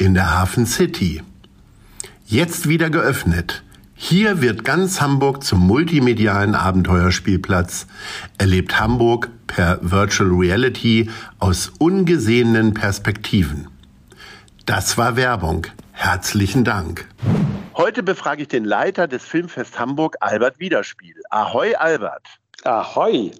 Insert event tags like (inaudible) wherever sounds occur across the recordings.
in der Hafen City. Jetzt wieder geöffnet. Hier wird ganz Hamburg zum multimedialen Abenteuerspielplatz. Erlebt Hamburg per Virtual Reality aus ungesehenen Perspektiven. Das war Werbung. Herzlichen Dank. Heute befrage ich den Leiter des Filmfest Hamburg, Albert Wiederspiel. Ahoi, Albert. Ahoi.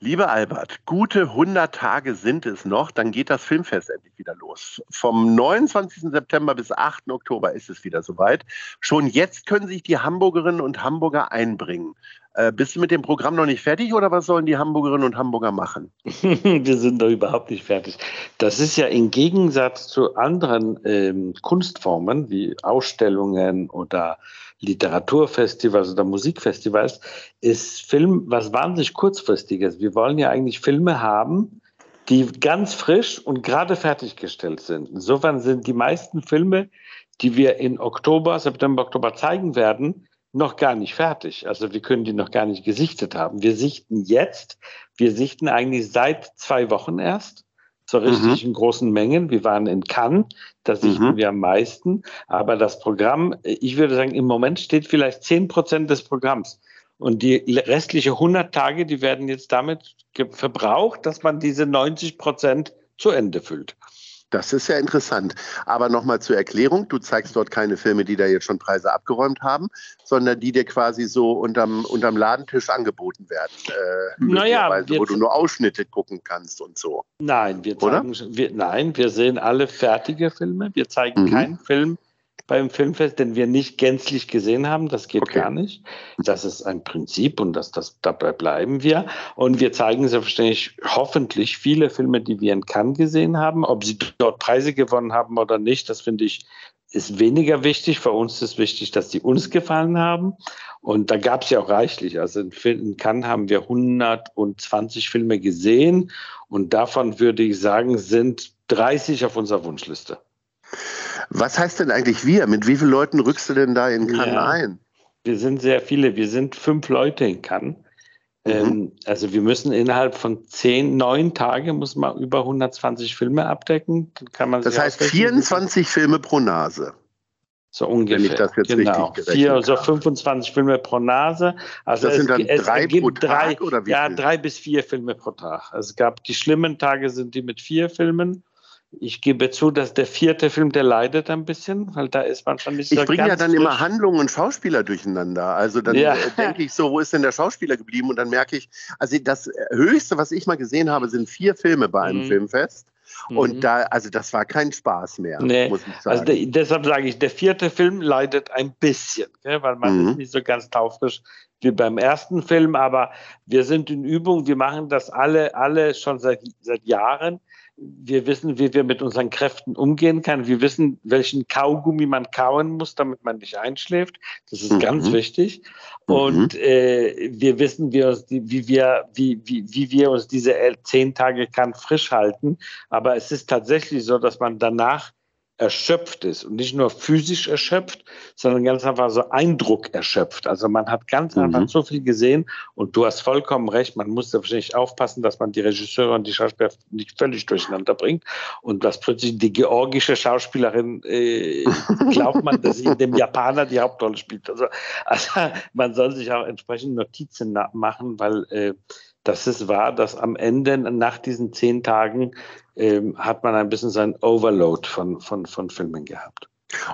Lieber Albert, gute 100 Tage sind es noch, dann geht das Filmfest endlich wieder los. Vom 29. September bis 8. Oktober ist es wieder soweit. Schon jetzt können sich die Hamburgerinnen und Hamburger einbringen. Äh, bist du mit dem Programm noch nicht fertig oder was sollen die Hamburgerinnen und Hamburger machen? (laughs) Wir sind noch überhaupt nicht fertig. Das ist ja im Gegensatz zu anderen ähm, Kunstformen wie Ausstellungen oder Literaturfestivals oder Musikfestivals, ist Film was wahnsinnig kurzfristiges. Wir wollen ja eigentlich Filme haben, die ganz frisch und gerade fertiggestellt sind. Insofern sind die meisten Filme, die wir in Oktober, September, Oktober zeigen werden, noch gar nicht fertig. Also wir können die noch gar nicht gesichtet haben. Wir sichten jetzt, wir sichten eigentlich seit zwei Wochen erst so richtig mhm. in großen Mengen. Wir waren in Cannes, da sichten mhm. wir am meisten. Aber das Programm, ich würde sagen, im Moment steht vielleicht zehn Prozent des Programms. Und die restliche 100 Tage, die werden jetzt damit verbraucht, dass man diese 90 Prozent zu Ende füllt. Das ist ja interessant. Aber nochmal zur Erklärung, du zeigst dort keine Filme, die da jetzt schon Preise abgeräumt haben, sondern die dir quasi so unterm, unterm Ladentisch angeboten werden. Äh, naja, wo du nur Ausschnitte gucken kannst und so. Nein, wir zeigen, wir, nein, wir sehen alle fertige Filme. Wir zeigen mhm. keinen Film, beim Filmfest, den wir nicht gänzlich gesehen haben. Das geht okay. gar nicht. Das ist ein Prinzip und das, das, dabei bleiben wir. Und wir zeigen selbstverständlich hoffentlich viele Filme, die wir in Cannes gesehen haben. Ob sie dort Preise gewonnen haben oder nicht, das finde ich ist weniger wichtig. Für uns ist wichtig, dass die uns gefallen haben. Und da gab es ja auch reichlich. Also in, in Cannes haben wir 120 Filme gesehen und davon würde ich sagen, sind 30 auf unserer Wunschliste. Was heißt denn eigentlich wir? Mit wie vielen Leuten rückst du denn da in Cannes ja, ein? Wir sind sehr viele. Wir sind fünf Leute in Cannes. Mhm. Ähm, also wir müssen innerhalb von zehn, neun Tagen muss man über 120 Filme abdecken. Kann man das heißt 24 Filme pro Nase. So ungefähr. Wenn ich das jetzt genau. richtig Vier, habe. so 25 Filme pro Nase. Also das sind dann es, drei pro Tag drei, oder wie Ja, viel? drei bis vier Filme pro Tag. Es gab die schlimmen Tage sind die mit vier Filmen ich gebe zu, dass der vierte Film, der leidet ein bisschen, weil da ist man schon nicht so Ich bringe ja dann frisch. immer Handlungen und Schauspieler durcheinander. Also dann ja. Äh, denke ich so, wo ist denn der Schauspieler geblieben? Und dann merke ich, also das Höchste, was ich mal gesehen habe, sind vier Filme bei einem mhm. Filmfest. Und mhm. da, also das war kein Spaß mehr, nee. muss ich also sagen. Also de, deshalb sage ich, der vierte Film leidet ein bisschen, gell, weil man mhm. ist nicht so ganz taufrisch wie beim ersten Film, aber wir sind in Übung, wir machen das alle, alle schon seit, seit Jahren wir wissen, wie wir mit unseren Kräften umgehen können. Wir wissen, welchen Kaugummi man kauen muss, damit man nicht einschläft. Das ist mhm. ganz wichtig. Und mhm. äh, wir wissen, wie, uns die, wie, wir, wie, wie, wie wir uns diese zehn Tage kann frisch halten. Aber es ist tatsächlich so, dass man danach erschöpft ist und nicht nur physisch erschöpft, sondern ganz einfach so Eindruck erschöpft. Also man hat ganz mhm. einfach so viel gesehen und du hast vollkommen recht, man muss da wahrscheinlich aufpassen, dass man die Regisseure und die Schauspieler nicht völlig durcheinander bringt und dass plötzlich die georgische Schauspielerin äh, glaubt man, dass sie in dem Japaner die Hauptrolle spielt. Also, also man soll sich auch entsprechend Notizen machen, weil äh, das ist wahr, dass am Ende nach diesen zehn Tagen ähm, hat man ein bisschen sein Overload von, von, von Filmen gehabt.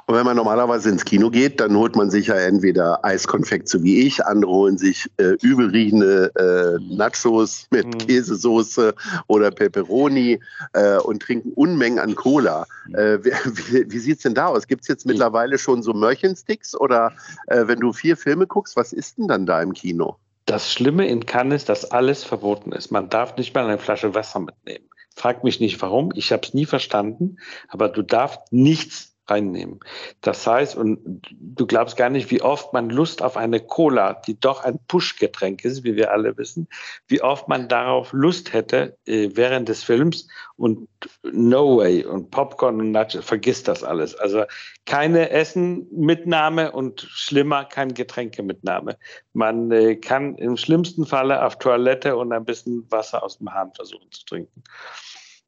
Und wenn man normalerweise ins Kino geht, dann holt man sich ja entweder Eiskonfekt, so wie ich, andere holen sich äh, übelriechende äh, Nachos mit mhm. Käsesoße oder Peperoni äh, und trinken Unmengen an Cola. Mhm. Äh, wie wie, sieht es denn da aus? Gibt es jetzt mittlerweile schon so Mörchensticks oder äh, wenn du vier Filme guckst, was ist denn dann da im Kino? Das Schlimme in Cannes ist, dass alles verboten ist. Man darf nicht mal eine Flasche Wasser mitnehmen. Frag mich nicht warum, ich habe es nie verstanden, aber du darfst nichts reinnehmen. Das heißt, und du glaubst gar nicht, wie oft man Lust auf eine Cola, die doch ein Push-Getränk ist, wie wir alle wissen, wie oft man darauf Lust hätte äh, während des Films und no way und Popcorn und Nachos, vergiss das alles. Also keine Essen-Mitnahme und schlimmer, kein Getränke-Mitnahme. Man äh, kann im schlimmsten Falle auf Toilette und ein bisschen Wasser aus dem Hahn versuchen zu trinken.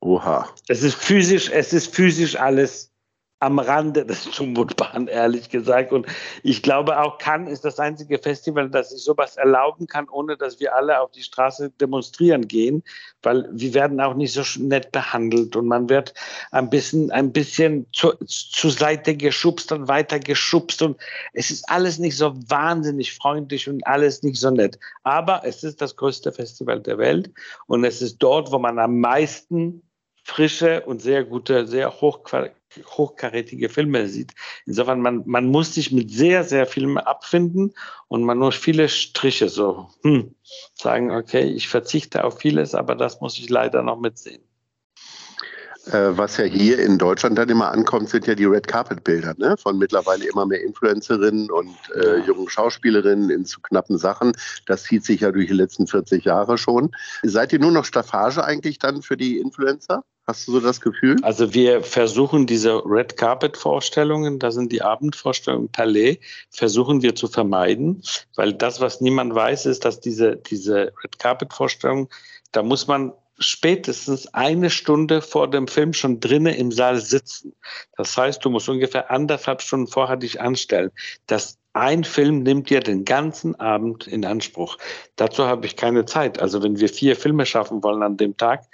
Oha. Es ist physisch, es ist physisch alles am Rande des Zumutbaren, ehrlich gesagt. Und ich glaube auch Cannes ist das einzige Festival, das sich sowas erlauben kann, ohne dass wir alle auf die Straße demonstrieren gehen, weil wir werden auch nicht so nett behandelt und man wird ein bisschen, ein bisschen zu, zur Seite geschubst und weiter geschubst und es ist alles nicht so wahnsinnig freundlich und alles nicht so nett. Aber es ist das größte Festival der Welt und es ist dort, wo man am meisten frische und sehr gute, sehr hochkarätige Filme sieht. Insofern, man, man muss sich mit sehr, sehr Filmen abfinden und man muss viele Striche so hm, sagen, okay, ich verzichte auf vieles, aber das muss ich leider noch mitsehen. Äh, was ja hier in Deutschland dann immer ankommt, sind ja die Red Carpet Bilder ne? von mittlerweile immer mehr Influencerinnen und äh, jungen Schauspielerinnen in zu knappen Sachen. Das zieht sich ja durch die letzten 40 Jahre schon. Seid ihr nur noch Staffage eigentlich dann für die Influencer? Hast du so das Gefühl? Also wir versuchen diese Red Carpet Vorstellungen, das sind die Abendvorstellungen Palais, versuchen wir zu vermeiden, weil das, was niemand weiß, ist, dass diese, diese Red Carpet Vorstellungen, da muss man spätestens eine Stunde vor dem Film schon drinnen im Saal sitzen. Das heißt, du musst ungefähr anderthalb Stunden vorher dich anstellen. Das ein Film nimmt dir den ganzen Abend in Anspruch. Dazu habe ich keine Zeit. Also wenn wir vier Filme schaffen wollen an dem Tag,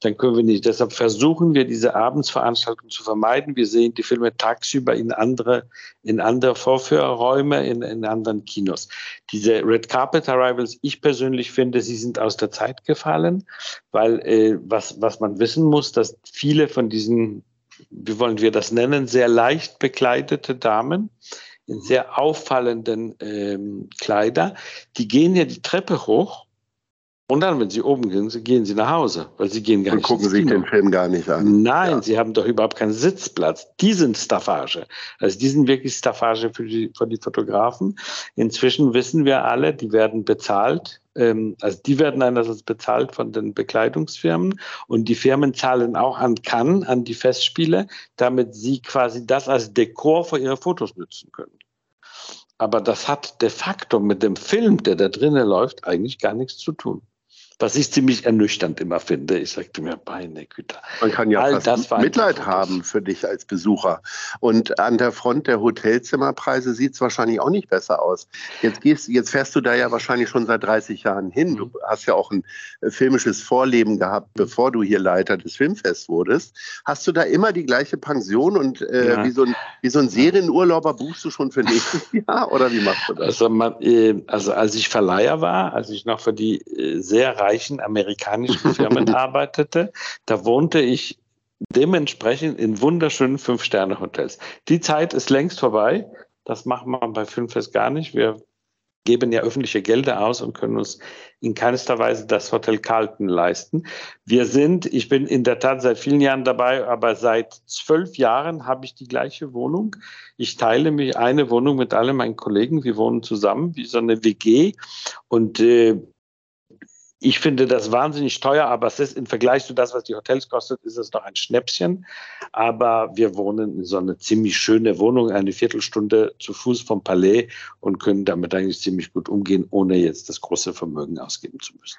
dann können wir nicht. Deshalb versuchen wir diese Abendsveranstaltung zu vermeiden. Wir sehen die Filme tagsüber in andere, in andere Vorführräume, in, in anderen Kinos. Diese Red Carpet Arrivals, ich persönlich finde, sie sind aus der Zeit gefallen, weil äh, was, was man wissen muss, dass viele von diesen, wie wollen wir das nennen, sehr leicht bekleidete Damen, sehr auffallenden ähm, Kleider. Die gehen ja die Treppe hoch und dann, wenn sie oben gehen, gehen sie nach Hause, weil sie gehen gar und nicht. Und gucken sich den Film gar nicht an. Nein, ja. sie haben doch überhaupt keinen Sitzplatz. Die sind Staffage. Also die sind wirklich Staffage für die, für die Fotografen. Inzwischen wissen wir alle, die werden bezahlt. Ähm, also die werden einerseits bezahlt von den Bekleidungsfirmen und die Firmen zahlen auch an Cannes, an die Festspiele, damit sie quasi das als Dekor für ihre Fotos nutzen können. Aber das hat de facto mit dem Film, der da drinnen läuft, eigentlich gar nichts zu tun was ich ziemlich ernüchternd immer finde. Ich sagte mir, meine Güte. Man kann ja All fast Mitleid haben für dich als Besucher. Und an der Front der Hotelzimmerpreise sieht es wahrscheinlich auch nicht besser aus. Jetzt, gehst, jetzt fährst du da ja wahrscheinlich schon seit 30 Jahren hin. Du mhm. hast ja auch ein äh, filmisches Vorleben gehabt, bevor du hier Leiter des Filmfests wurdest. Hast du da immer die gleiche Pension und äh, ja. wie, so ein, wie so ein Serienurlauber buchst du schon für nächstes (laughs) Jahr oder wie machst du das? Also, man, äh, also als ich Verleiher war, als ich noch für die äh, sehr reichen amerikanischen (laughs) Firmen arbeitete. Da wohnte ich dementsprechend in wunderschönen Fünf-Sterne-Hotels. Die Zeit ist längst vorbei. Das macht man bei Filmfest gar nicht. Wir geben ja öffentliche Gelder aus und können uns in keinster Weise das Hotel Carlton leisten. Wir sind, ich bin in der Tat seit vielen Jahren dabei, aber seit zwölf Jahren habe ich die gleiche Wohnung. Ich teile mich eine Wohnung mit allen meinen Kollegen. Wir wohnen zusammen wie so eine WG und äh, ich finde das wahnsinnig teuer, aber es ist im Vergleich zu das, was die Hotels kostet, ist es noch ein Schnäppchen. Aber wir wohnen in so einer ziemlich schöne Wohnung, eine Viertelstunde zu Fuß vom Palais und können damit eigentlich ziemlich gut umgehen, ohne jetzt das große Vermögen ausgeben zu müssen.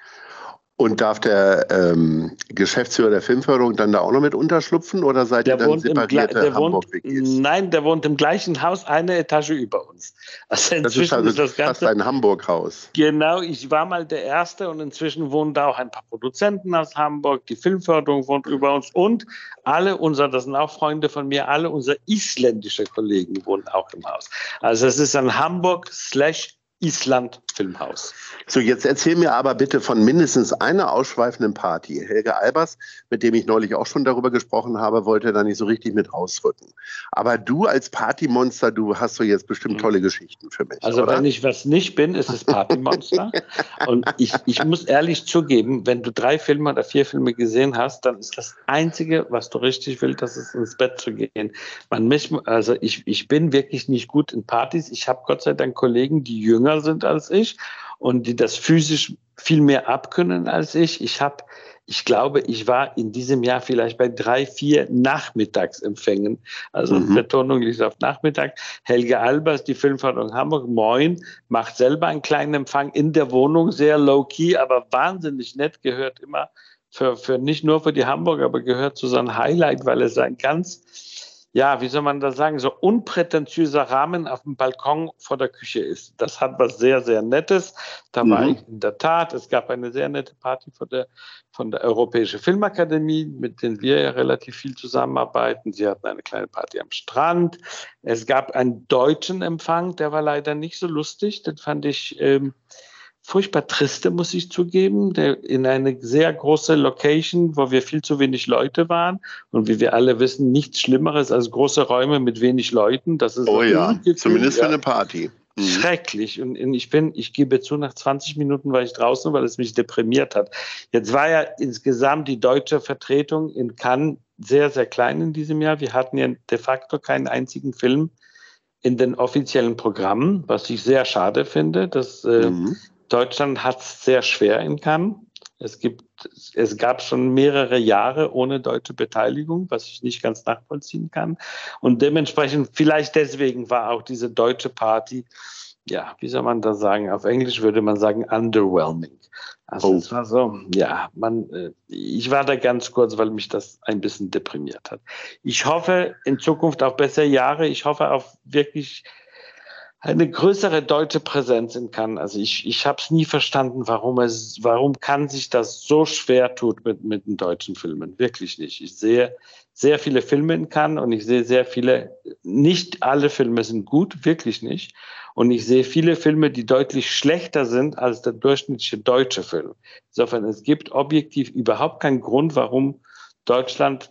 Und darf der ähm, Geschäftsführer der Filmförderung dann da auch noch mit unterschlupfen oder seid der ihr dann separierte Hamburg-WGs? Nein, der wohnt im gleichen Haus, eine Etage über uns. Also das ist also ist das fast ein Hamburg-Haus. Genau, ich war mal der Erste und inzwischen wohnen da auch ein paar Produzenten aus Hamburg, die Filmförderung wohnt über uns und alle unsere, das sind auch Freunde von mir, alle unsere isländische Kollegen wohnen auch im Haus. Also es ist ein Hamburg slash Island Filmhaus. So, jetzt erzähl mir aber bitte von mindestens einer ausschweifenden Party. Helge Albers, mit dem ich neulich auch schon darüber gesprochen habe, wollte da nicht so richtig mit rausrücken. Aber du als Partymonster, du hast so jetzt bestimmt mhm. tolle Geschichten für mich. Also oder? wenn ich was nicht bin, ist es Partymonster. (laughs) Und ich, ich muss ehrlich zugeben, wenn du drei Filme oder vier Filme gesehen hast, dann ist das Einzige, was du richtig willst, das ist ins Bett zu gehen. Man mich, also ich, ich bin wirklich nicht gut in Partys. Ich habe Gott sei Dank Kollegen, die jünger sind als ich und die das physisch viel mehr abkönnen als ich. Ich habe, ich glaube, ich war in diesem Jahr vielleicht bei drei, vier Nachmittagsempfängen. Also mhm. Betonung liegt auf Nachmittag. Helge Albers, die Filmförderung Hamburg, moin, macht selber einen kleinen Empfang in der Wohnung, sehr low-key, aber wahnsinnig nett, gehört immer für, für nicht nur für die Hamburger, aber gehört zu seinem Highlight, weil es ein ganz ja, wie soll man das sagen, so unprätentiöser Rahmen auf dem Balkon vor der Küche ist. Das hat was sehr, sehr Nettes. Da mhm. war ich in der Tat. Es gab eine sehr nette Party von der, von der Europäischen Filmakademie, mit denen wir ja relativ viel zusammenarbeiten. Sie hatten eine kleine Party am Strand. Es gab einen deutschen Empfang, der war leider nicht so lustig. Den fand ich, ähm, furchtbar triste, muss ich zugeben, der in eine sehr große Location, wo wir viel zu wenig Leute waren und wie wir alle wissen, nichts Schlimmeres als große Räume mit wenig Leuten. Das ist oh ja, zumindest für eine Party. Mhm. Schrecklich. Und ich bin, ich gebe zu, nach 20 Minuten war ich draußen, weil es mich deprimiert hat. Jetzt war ja insgesamt die deutsche Vertretung in Cannes sehr, sehr klein in diesem Jahr. Wir hatten ja de facto keinen einzigen Film in den offiziellen Programmen, was ich sehr schade finde. dass äh, mhm. Deutschland hat es sehr schwer in Cannes. Es, gibt, es gab schon mehrere Jahre ohne deutsche Beteiligung, was ich nicht ganz nachvollziehen kann. Und dementsprechend, vielleicht deswegen war auch diese deutsche Party, ja, wie soll man das sagen? Auf Englisch würde man sagen, underwhelming. Also oh. es war so, ja, man, äh, ich war da ganz kurz, weil mich das ein bisschen deprimiert hat. Ich hoffe in Zukunft auf bessere Jahre. Ich hoffe auf wirklich eine größere deutsche Präsenz in Cannes. Also ich, ich habe es nie verstanden, warum es, warum kann sich das so schwer tut mit, mit den deutschen Filmen. Wirklich nicht. Ich sehe sehr viele Filme in Cannes und ich sehe sehr viele, nicht alle Filme sind gut, wirklich nicht. Und ich sehe viele Filme, die deutlich schlechter sind als der durchschnittliche deutsche Film. Insofern, es gibt objektiv überhaupt keinen Grund, warum Deutschland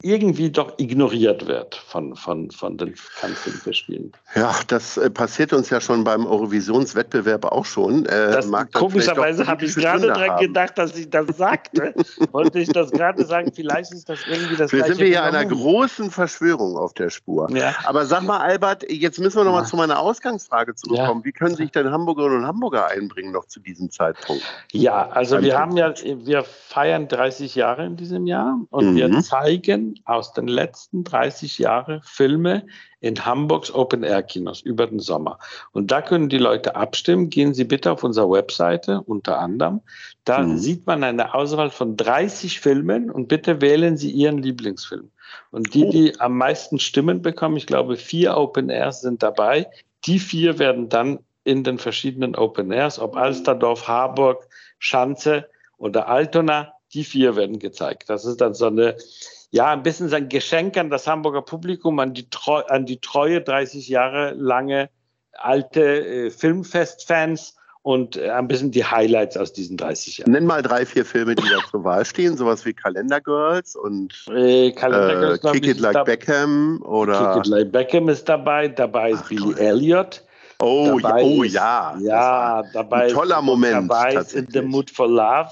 irgendwie doch ignoriert wird von, von, von den Filmfestspielen. Ja, das äh, passiert uns ja schon beim Eurovisionswettbewerb auch schon. Äh, das, komischerweise habe ich gerade daran gedacht, dass ich das sagte. (laughs) Wollte ich das gerade sagen, vielleicht ist das irgendwie das Wir sind wir hier einer großen Verschwörung auf der Spur. Ja. Aber sag mal, Albert, jetzt müssen wir noch mal zu meiner Ausgangsfrage zurückkommen. Ja. Wie können sich denn Hamburgerinnen und Hamburger einbringen noch zu diesem Zeitpunkt? Ja, also wir haben ja, wir feiern 30 Jahre in diesem Jahr und mhm. wir zeigen aus den letzten 30 Jahren Filme in Hamburgs Open Air Kinos über den Sommer. Und da können die Leute abstimmen. Gehen Sie bitte auf unsere Webseite unter anderem. Da mhm. sieht man eine Auswahl von 30 Filmen und bitte wählen Sie Ihren Lieblingsfilm. Und die, die am meisten Stimmen bekommen, ich glaube, vier Open Airs sind dabei. Die vier werden dann in den verschiedenen Open Airs, ob Alsterdorf, Harburg, Schanze oder Altona, die vier werden gezeigt. Das ist dann so eine ja, ein bisschen sein Geschenk an das Hamburger Publikum, an die, Treu, an die treue 30 Jahre lange alte äh, Filmfestfans und äh, ein bisschen die Highlights aus diesen 30 Jahren. Nenn mal drei, vier Filme, die da zur Wahl stehen, sowas wie Calendar Girls und äh, Calendar Girls, äh, Kick It Like Beckham oder Kick It Like Beckham ist dabei, dabei ist Ach, Billy toll. Elliot. Oh, dabei oh ist, ja. Ja, dabei ein toller Moment. Dabei ist In the Mood for Love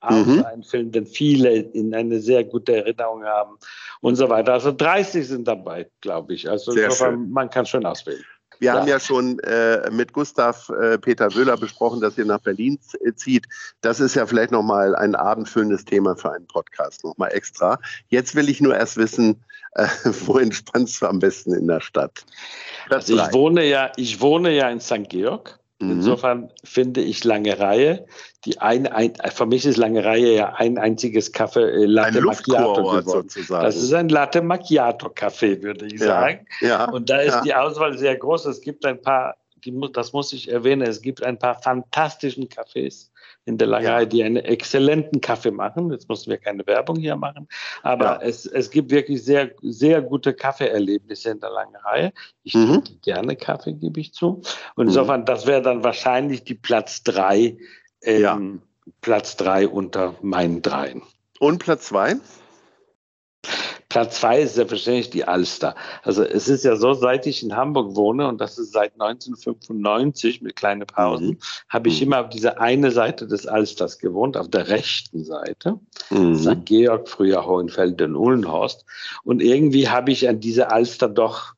auch mhm. ein Film, den viele in eine sehr gute Erinnerung haben und so weiter. Also 30 sind dabei, glaube ich. Also insofern, man kann schon auswählen. Wir ja. haben ja schon äh, mit Gustav äh, Peter Wöhler besprochen, dass ihr nach Berlin äh, zieht. Das ist ja vielleicht nochmal ein abendfüllendes Thema für einen Podcast, nochmal extra. Jetzt will ich nur erst wissen, äh, (laughs) wo entspannst du am besten in der Stadt? also ich wohne ja, ich wohne ja in St. Georg. Mhm. Insofern finde ich lange Reihe. Die ein, ein, für mich ist lange Reihe ja ein einziges Kaffee äh, Latte ein Macchiato sozusagen. Das ist ein Latte Macchiato Kaffee, würde ich Ja, sagen. ja, Und da ist ja. die Auswahl sehr groß. Es gibt ein paar, die, das muss ich erwähnen, es gibt ein paar fantastischen Cafés in der Langerei, Ja. die einen exzellenten Kaffee machen. Jetzt müssen wir keine Werbung hier machen. Aber Ja. es, es gibt wirklich sehr, sehr gute Kaffeeerlebnisse in der Langerei. Ich Mhm. trinke gerne Kaffee, gebe ich zu. Und insofern, das wäre dann wahrscheinlich die Platz drei, ähm, Ja. Platz drei unter meinen dreien. Und Platz zwei? Platz zwei ist selbstverständlich die Alster. Also es ist ja so, seit ich in Hamburg wohne, und das ist seit 1995 mit kleinen Pausen, Mhm. habe ich Mhm. immer auf dieser eine Seite des Alsters gewohnt, auf der rechten Seite. Mhm. St. Georg, früher Hohenfelde und Uhlenhorst. Und irgendwie habe ich an diese Alster doch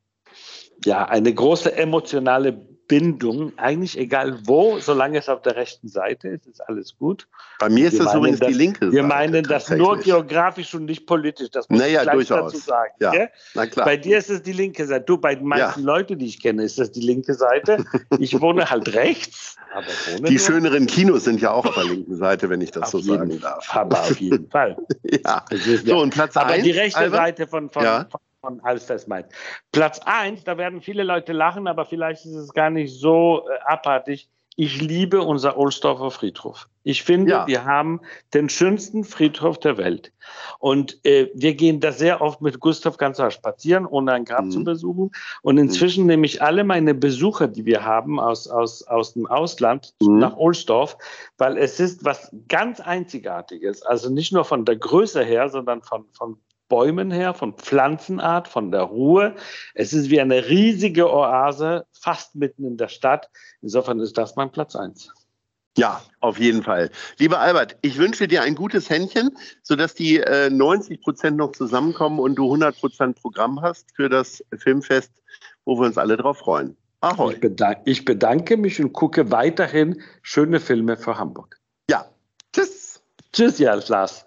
ja eine große emotionale Bindung. Eigentlich egal wo, solange es auf der rechten Seite ist, ist alles gut. Bei mir ist Wir das übrigens die linke Wir Seite, meinen das nur geografisch und nicht politisch. Das muss Naja, ich gleich durchaus. dazu sagen. Ja? Na klar. Bei dir ist es die linke Seite. Du, bei den meisten Leuten, die ich kenne, ist das die linke Seite. Ich wohne halt (laughs) rechts. Aber wohne die schöneren Kinos sind ja auch auf der linken Seite, wenn ich das auf so sagen darf. Aber auf jeden (laughs) Fall. Ja. Ist So, ja- und Platz Aber eins, die rechte Albert? Seite von, von, Ja. von, von Alster ist meins. Platz eins, da werden viele Leute lachen, aber vielleicht ist es gar nicht so äh, abartig. Ich liebe unser Ohlsdorfer Friedhof. Ich finde, Ja. wir haben den schönsten Friedhof der Welt. Und äh, wir gehen da sehr oft mit Gustav Ganzer spazieren, ohne ein Grab Mhm. zu besuchen. Und inzwischen nehme ich alle meine Besucher, die wir haben aus, aus, aus dem Ausland, Mhm. nach Ohlsdorf, weil es ist was ganz Einzigartiges. Also nicht nur von der Größe her, sondern von, von Bäumen her, von Pflanzenart, von der Ruhe. Es ist wie eine riesige Oase, fast mitten in der Stadt. Insofern ist das mein Platz eins. Ja, auf jeden Fall. Lieber Albert, ich wünsche dir ein gutes Händchen, sodass die äh, 90 Prozent noch zusammenkommen und du 100 Prozent Programm hast für das Filmfest, wo wir uns alle drauf freuen. Ahoi. Ich bedanke, ich bedanke mich und gucke weiterhin schöne Filme für Hamburg. Ja, tschüss. Tschüss, ja, Lars.